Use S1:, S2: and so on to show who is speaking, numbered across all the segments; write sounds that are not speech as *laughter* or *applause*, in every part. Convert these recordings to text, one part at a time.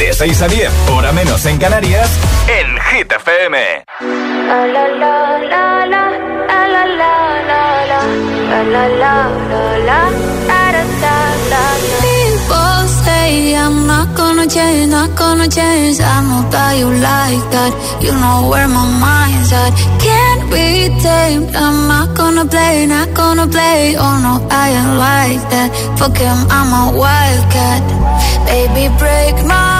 S1: De 6 a 10, hora menos en Canarias, en Hit FM.
S2: People say I'm not gonna change, not gonna change. I know that you like that. You know where my mind's at. Can't be tamed. I'm not gonna play, not gonna play. Oh no, I ain't like that. Fuck him, I'm a wildcat. Baby, break my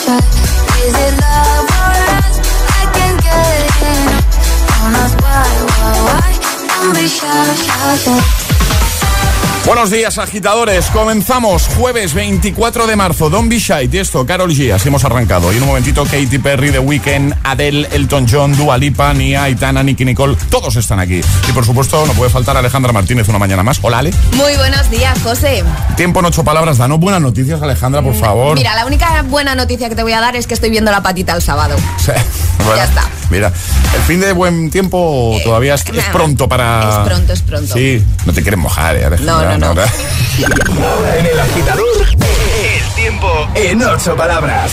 S2: Is it love why, why. Don't.
S3: Buenos días, agitadores. Comenzamos jueves 24 de marzo. Don Be Shy, Tiesto, Carol G. Así hemos arrancado. Y en un momentito, Katy Perry, The Weeknd, Adele, Elton John, Dua Lipa, Nia, Aitana, Nicky Nicole. Todos están aquí. Y por supuesto, no puede faltar Alejandra Martínez una mañana más. Hola, Ale.
S4: Muy buenos días, José.
S3: Tiempo en ocho palabras. Danos buenas noticias, Alejandra, por favor.
S4: Mira, la única buena noticia que te voy a dar es que estoy viendo la patita el sábado.
S3: Sí. Bueno,
S4: Ya está.
S3: Mira, el fin de buen tiempo todavía es, pronto para.
S4: Es pronto, es pronto.
S3: Sí, no te quieres mojar, ¿eh? Alejandra,
S4: No, no, no.
S1: Ahora *laughs* en el agitador, el tiempo en ocho palabras.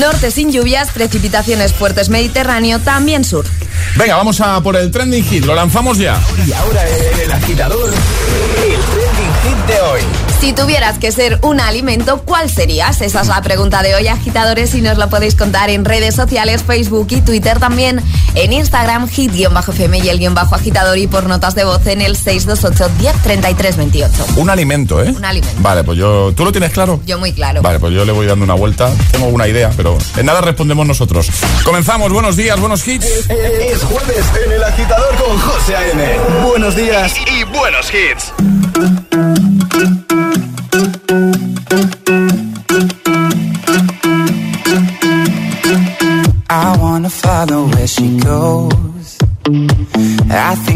S4: Norte sin lluvias, precipitaciones fuertes Mediterráneo, también sur.
S3: Venga, vamos a por el trending hit. Lo lanzamos ya.
S1: Y ahora en el agitador, el trending hit de hoy.
S4: Si tuvieras que ser un alimento, ¿cuál serías? Esa es la pregunta de hoy, agitadores, y nos lo podéis contar en redes sociales, Facebook y Twitter también, en Instagram, hit-fm y el guion bajo agitador y por notas de voz en el 628 10 33 28.
S3: Un alimento, ¿eh?
S4: Un alimento.
S3: Vale, pues yo. ¿Tú lo tienes claro?
S4: Yo muy claro.
S3: Vale, pues yo le voy dando una vuelta. Tengo una idea, pero en nada respondemos nosotros. Comenzamos. Buenos días, buenos hits.
S1: Es jueves en el agitador con José A.M. Buenos días y buenos hits.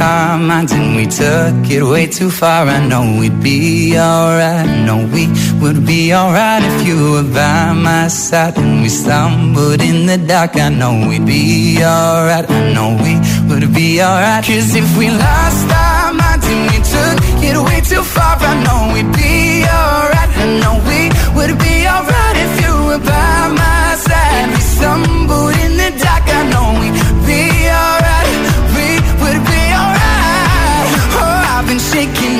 S5: Our minds and we took it way too far, I know we'd be alright. I know we would be alright if you were by my side. And we stumbled in the dark, I know we'd be alright. I know we would be alright. Cause if we lost our minds and we took it way too far, I know we'd be alright. I know we would be alright if you were by my side. We stumbled in the dark, I know we'd be alright.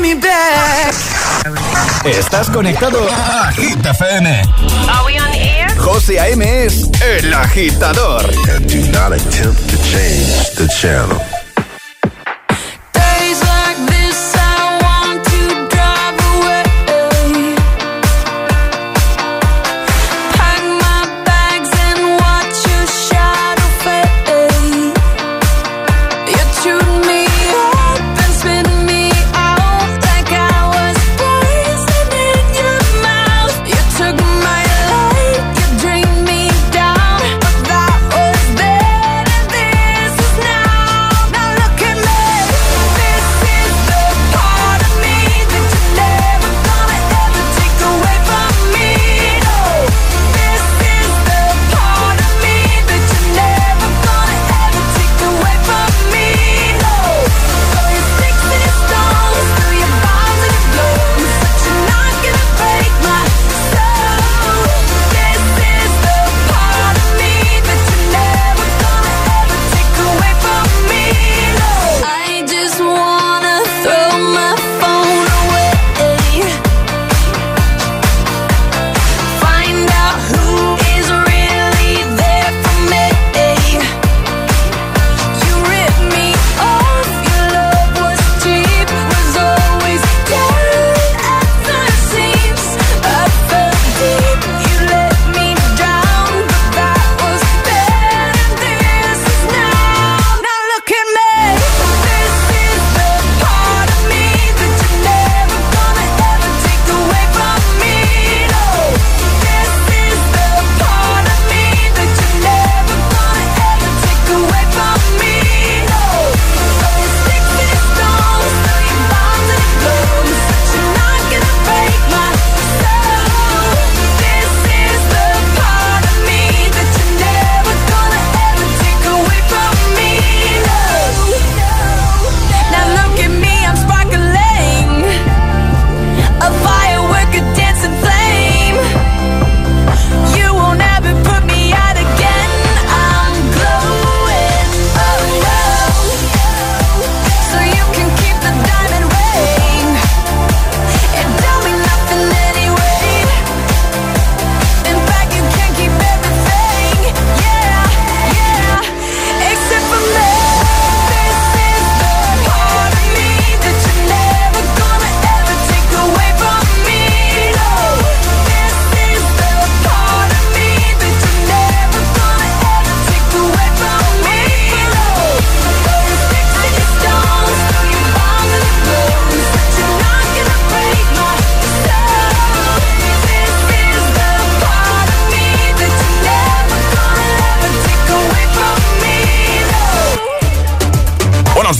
S5: Me back.
S1: Estás conectado a Hit FM.
S6: Are we on air?
S1: José A.M. es el agitador.
S2: and do not attempt to change the channel.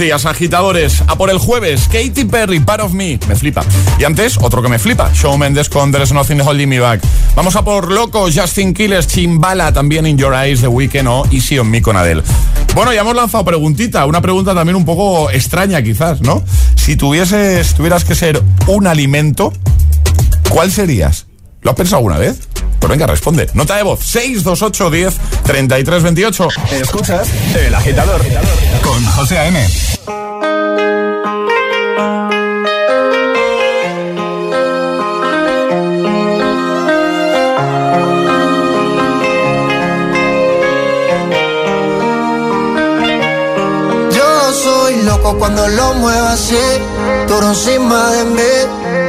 S3: días, agitadores. A por el jueves, Katy Perry, Part of Me. Me flipa. Y antes, otro que me flipa, Shawn Mendes con There's Nothing Holding Me Back. Vamos a por Loco, Justin Killers, Chimbala, también In Your Eyes, The Weeknd o Easy On Me con Adele. Bueno, ya hemos lanzado preguntita, una pregunta también un poco extraña quizás, ¿no? Si tuvieses, tuvieras que ser un alimento, ¿cuál serías? ¿Lo has pensado una vez? Pues venga, responde. Nota de voz 628 10 33 28.
S1: Escuchas El Agitador con José A.M.
S7: Yo soy loco cuando lo muevo así, tú encima de mí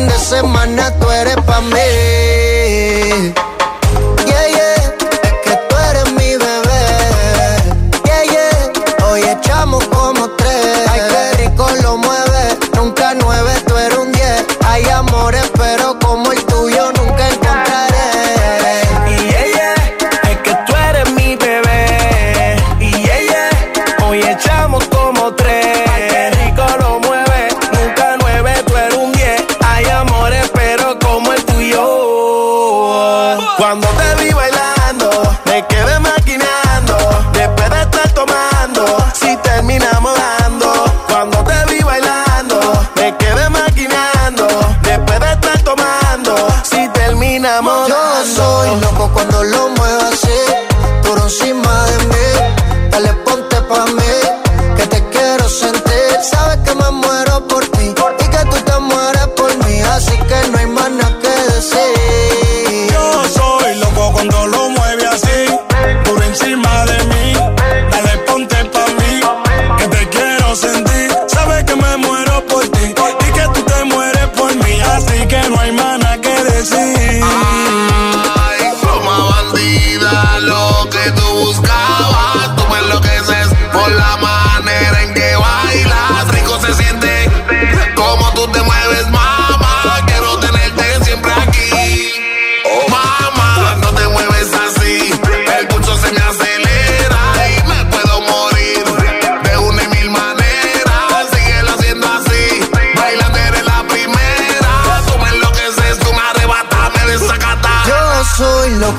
S7: fin de semana.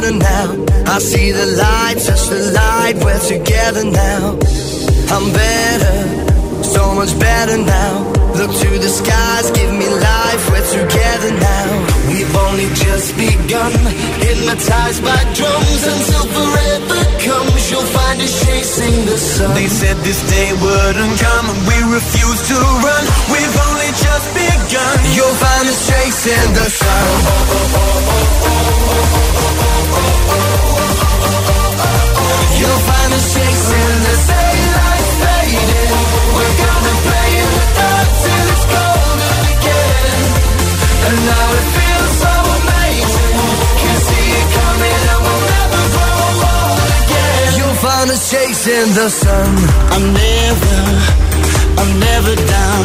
S7: Better now. I see the light, touch the light, we're together now. I'm better, so much better now. Look to the skies, give me life, we're together now. We've only just begun, hypnotized by drums until forever comes. You'll find us chasing the sun.
S8: They said this day wouldn't come, and we refuse to run. We've only just begun.
S7: You'll find us chasing the sun. You'll find us chasing us chasing the sun.
S9: I'm never, I'm never down.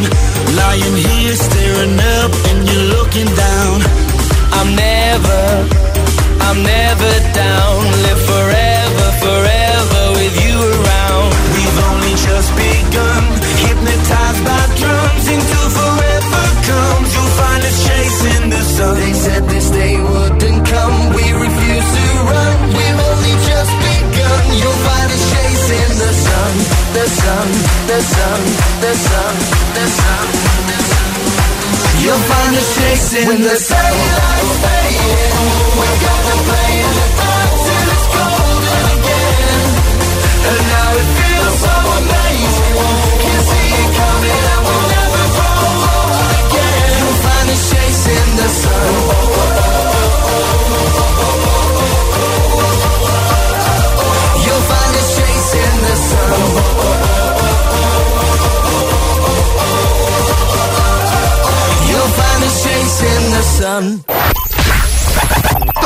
S9: Lying here staring up and you're looking down. I'm never, I'm never down. Live forever, forever with you around.
S8: We've only just begun, hypnotized by drums until forever comes. You'll find us chasing the sun.
S7: They said this day wouldn't come. We refuse to run. We've only just begun. You'll find us chasing the sun, the sun, the sun, the sun, the sun. The sun. You'll find us chasing when the daylight's fading. We're gonna play in the dark till it's golden again. And now it feels so amazing. Can see it coming and we'll never grow old again. You'll find us chasing the sun.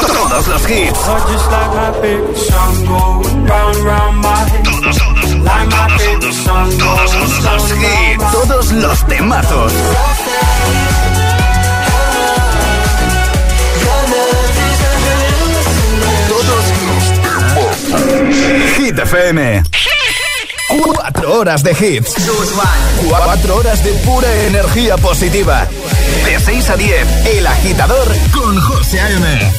S1: Todos los hits. Todos, todos, los hits. Todos los. Todos los temazos. Hit FM. Horas de hits. Cuatro horas de pura energía positiva. De 6 a 10, El Agitador con José A.M.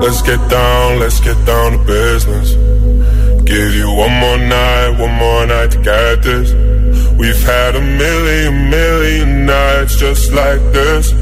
S10: Let's get down, let's get down to business. Give you one more night, one more night to get this. We've had a million, million nights just like this.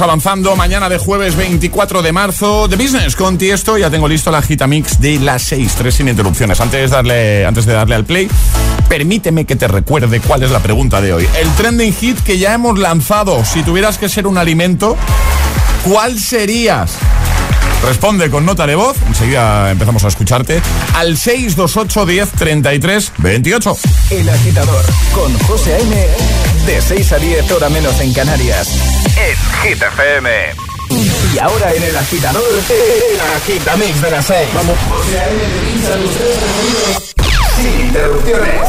S3: Avanzando. Mañana de jueves 24 de marzo. The Business con Tiesto. Ya tengo listo la gita mix de las 6. Tres sin interrupciones. Antes darle, antes de darle al play, permíteme que te recuerde cuál es la pregunta de hoy. El trending hit que ya hemos lanzado. Si tuvieras que ser un alimento, ¿cuál serías? Responde con nota de voz. Enseguida empezamos a escucharte. Al 628 10 33 28.
S1: El agitador con José A.M. De 6 a 10 hora menos en Canarias. En Hit FM. Y ahora en el agitador, el agitamix de las 6. Vamos. Sin interrupciones.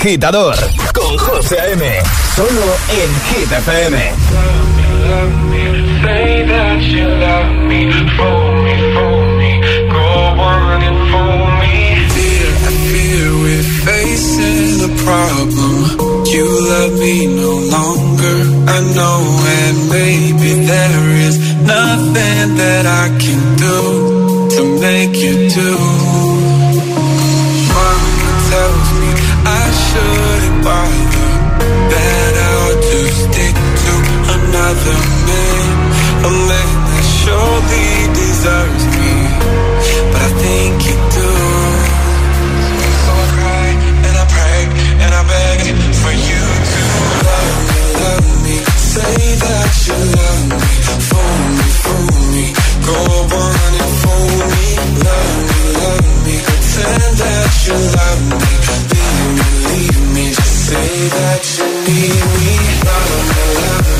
S1: Agitador con José A.M. Solo en Hit FM.
S11: Facing a problem. You love me no longer, I know, and maybe there is nothing that I can do to make you do. Another man, a man that surely deserves me, but I think you do. So I cry and I pray and I beg for you to love me, love me. Say that you love me, fool me, fool me. Go on and fool me, love me, love me. Pretend that you love me, leave me, leave me. Just say that you need me, love me, love me.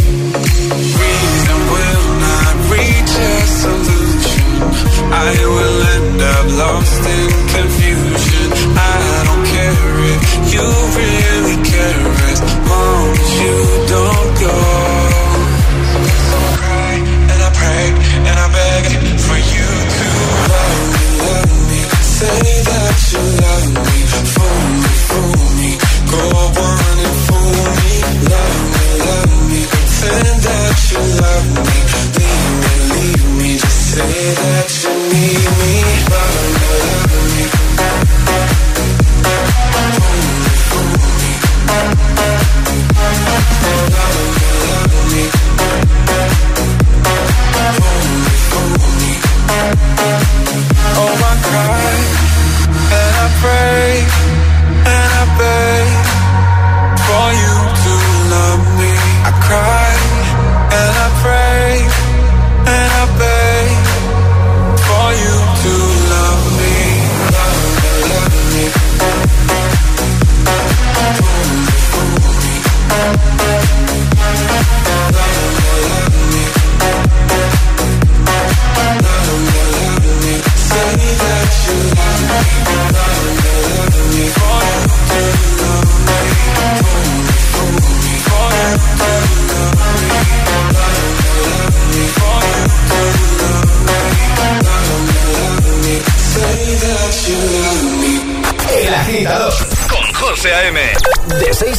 S11: a solution I will end up lost in confusion. I don't care if you really care As long as you? Don't go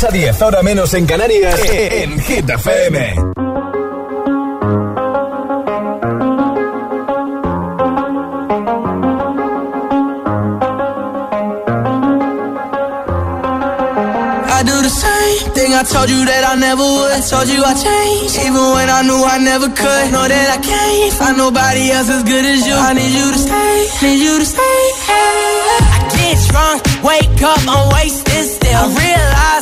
S1: 6 a 10, ahora menos en Canarias, en FM.
S12: I do the same thing I told you that I never would. I told you I changed, even when I knew I never could. Know that I can't find nobody else as good as you. I need you to stay, need you to stay. I get drunk, wake up, I'm wasted still. I realize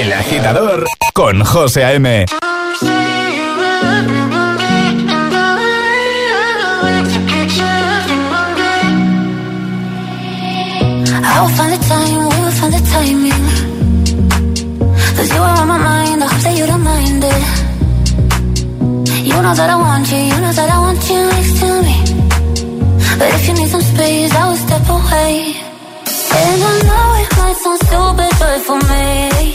S1: El Agitador con José A.M.
S2: I will find the time, we will find the timing. Cause you are on my mind, I hope that you don't mind it. You know that I want you, you know that I want you next to me. But if you need some space, I will step away. And I know it might sound stupid, but for me,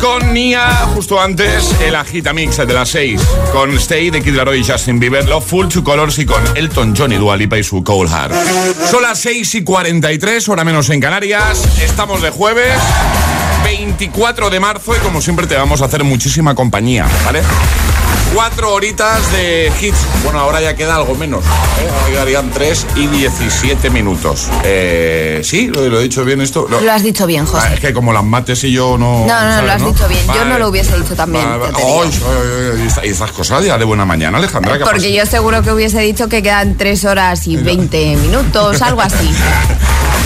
S3: Con Nia, justo antes el Agitamix de las 6, con Stay de Kid Laroi y Justin Bieber, Love Full to Colors y con Elton John y Dua Lipa y su Cold Heart. Son las 6 y 43, hora menos en Canarias, estamos de jueves, 24 de marzo y como siempre te vamos a hacer muchísima compañía, ¿vale? Cuatro horitas de hits. Bueno, ahora ya queda algo menos. ¿eh? Quedarían 3 y 17 minutos. Eh, sí, lo, lo he dicho bien esto. Lo,
S4: Lo has dicho bien, José.
S3: Ah, es que como las mates y yo no.
S4: No, no, no,
S3: ¿sabes,
S4: lo has dicho bien. Yo no lo hubiese dicho también.
S3: Vale, y esta- y estas cosas ya de buena mañana, Alejandra. ¿qué
S4: Porque yo seguro que hubiese dicho que quedan 3 horas y 20 minutos, algo así. *laughs*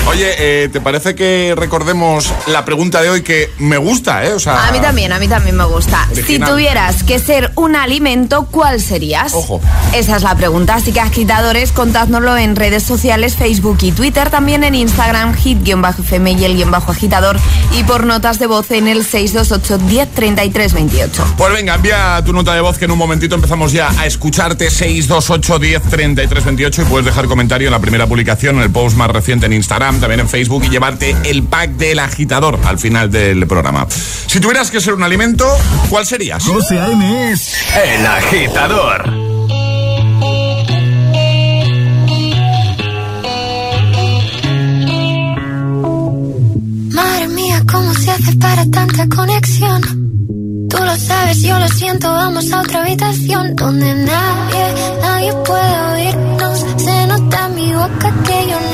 S3: Oye, eh, ¿te parece que recordemos la pregunta de hoy que me gusta, eh? O sea,
S4: A mí también, a mí también me gusta. Si tuvieras que ser un alimento, ¿cuál serías?
S3: Ojo.
S4: Esa es la pregunta, así que agitadores, contádnoslo en redes sociales, Facebook y Twitter, también en Instagram, hit-fm y el guion bajo agitador, y por notas de voz en el 628 10 33 28.
S3: Pues venga, envía tu nota de voz que en un momentito empezamos ya a escucharte 628 10 33 28 y puedes dejar comentario en la primera publicación, en el post más reciente en Instagram, también en Facebook y llevarte el pack del agitador al final del programa. Si tuvieras que ser un alimento, ¿cuál serías?
S1: José A.M. es el agitador.
S2: Madre mía, ¿cómo se hace para tanta conexión? Tú lo sabes, yo lo siento, vamos a otra habitación donde nadie, nadie puede oírnos. Se nota en mi boca que yo no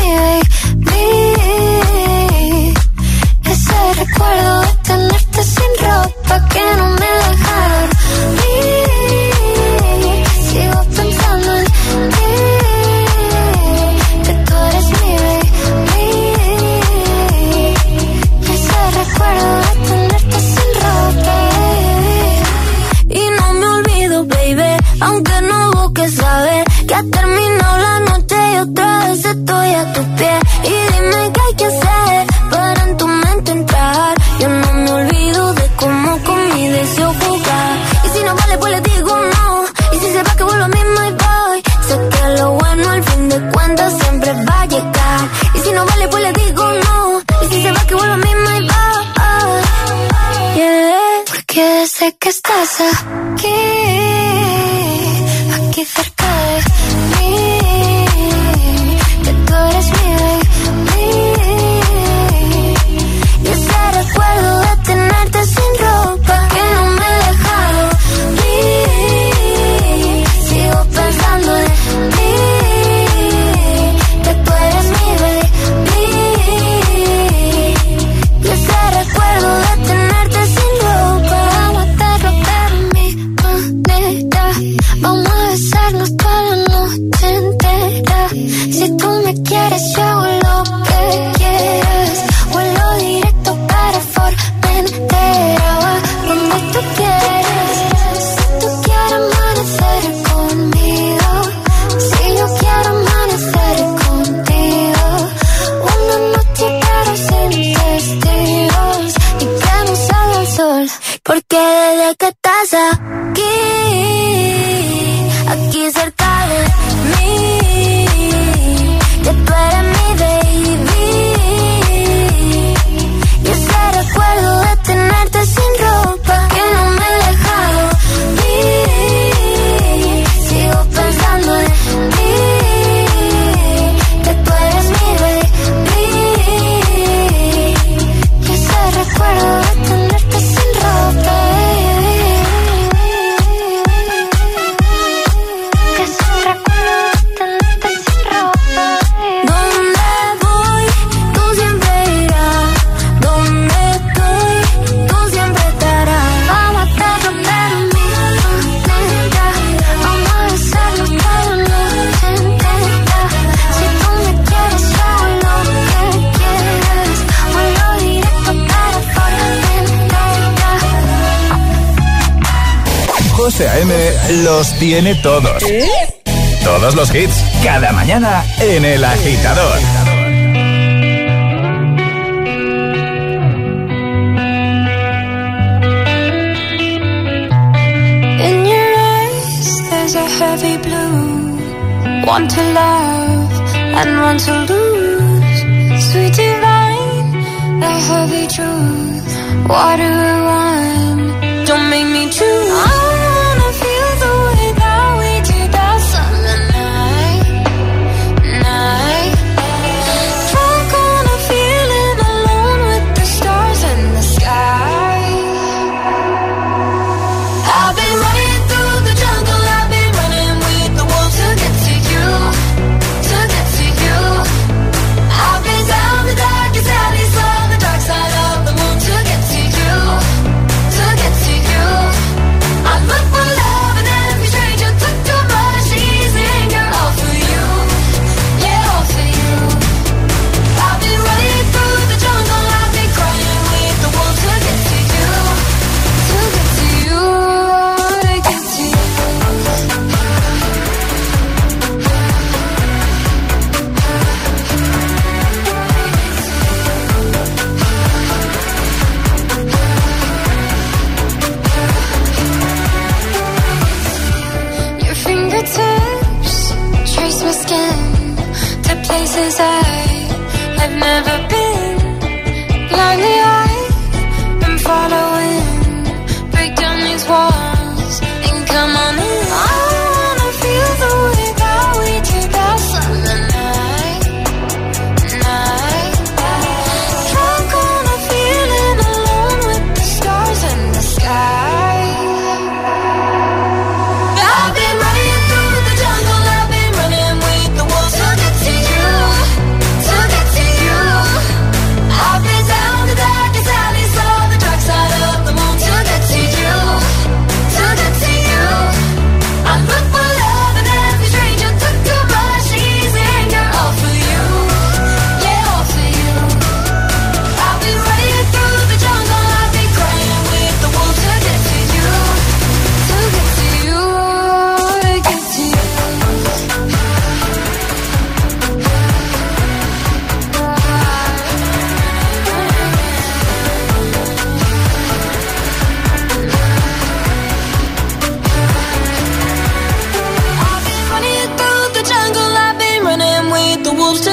S1: tiene todos. Todos los hits, cada mañana en el agitador.
S2: In your eyes, there's a heavy blue. One to love and one to lose. Sweet divine, the heavy truth. Water and wine, don't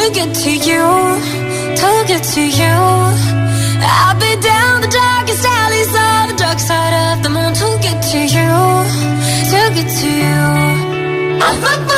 S2: to get to you, to get to you. I've been down the darkest alleys, on the dark side of the moon to get to you, to get to you. I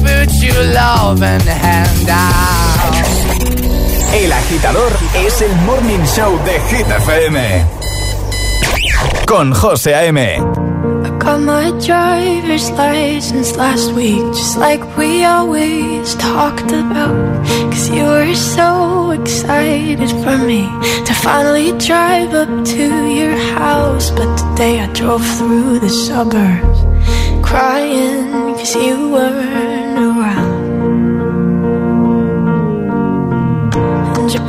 S13: to put your loving hand out.
S1: El agitador es el morning show de Hit FM. Con José A.M.
S14: Got my driver's license last week, just like we always talked about. Cause you were so excited for me to finally drive up to your house. But today I drove through the suburbs, crying cause you weren't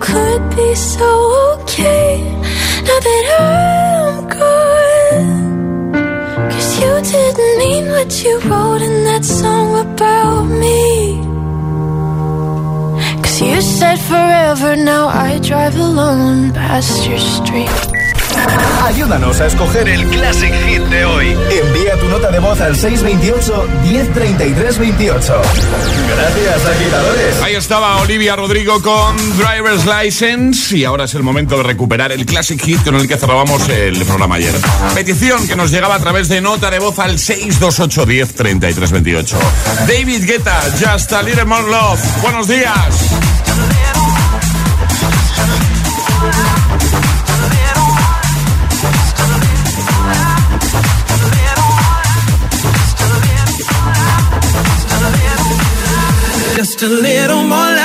S14: Could be so okay now that I'm gone. Cause you didn't mean what you wrote in that song about me. Cause you said forever, now I drive alone past your street.
S1: Ayúdanos a escoger el Classic Hit de hoy. Envía tu nota de voz al 628-103328. Gracias, agitadores.
S3: Ahí estaba Olivia Rodrigo con Driver's License y ahora es el momento de recuperar el Classic Hit con el que cerrábamos el programa ayer. Petición que nos llegaba a través de nota de voz al 628-103328. David Guetta, Just a Little More Love. Buenos días.
S15: Just a little more